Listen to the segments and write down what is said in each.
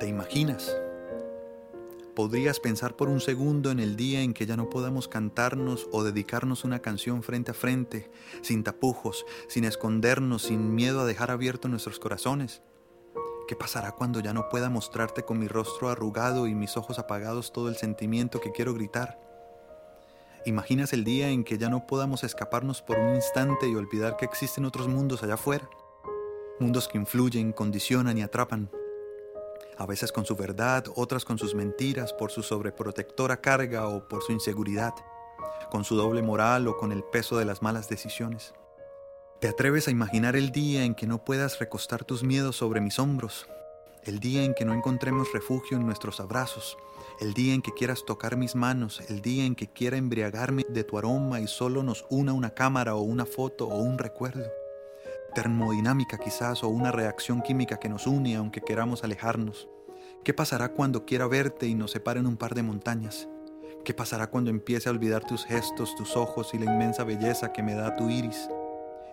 ¿Te imaginas? ¿Podrías pensar por un segundo en el día en que ya no podamos cantarnos o dedicarnos una canción frente a frente, sin tapujos, sin escondernos, sin miedo a dejar abiertos nuestros corazones? ¿Qué pasará cuando ya no pueda mostrarte con mi rostro arrugado y mis ojos apagados todo el sentimiento que quiero gritar? ¿Imaginas el día en que ya no podamos escaparnos por un instante y olvidar que existen otros mundos allá afuera? Mundos que influyen, condicionan y atrapan a veces con su verdad, otras con sus mentiras, por su sobreprotectora carga o por su inseguridad, con su doble moral o con el peso de las malas decisiones. ¿Te atreves a imaginar el día en que no puedas recostar tus miedos sobre mis hombros? El día en que no encontremos refugio en nuestros abrazos, el día en que quieras tocar mis manos, el día en que quiera embriagarme de tu aroma y solo nos una una cámara o una foto o un recuerdo termodinámica quizás o una reacción química que nos une aunque queramos alejarnos. ¿Qué pasará cuando quiera verte y nos separen un par de montañas? ¿Qué pasará cuando empiece a olvidar tus gestos, tus ojos y la inmensa belleza que me da tu iris?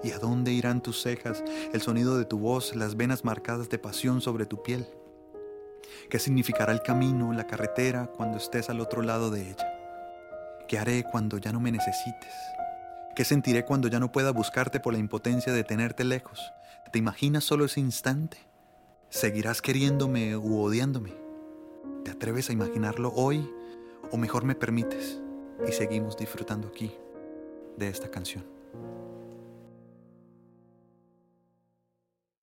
¿Y a dónde irán tus cejas, el sonido de tu voz, las venas marcadas de pasión sobre tu piel? ¿Qué significará el camino, la carretera, cuando estés al otro lado de ella? ¿Qué haré cuando ya no me necesites? ¿Qué sentiré cuando ya no pueda buscarte por la impotencia de tenerte lejos? ¿Te imaginas solo ese instante? ¿Seguirás queriéndome u odiándome? ¿Te atreves a imaginarlo hoy o mejor me permites y seguimos disfrutando aquí de esta canción?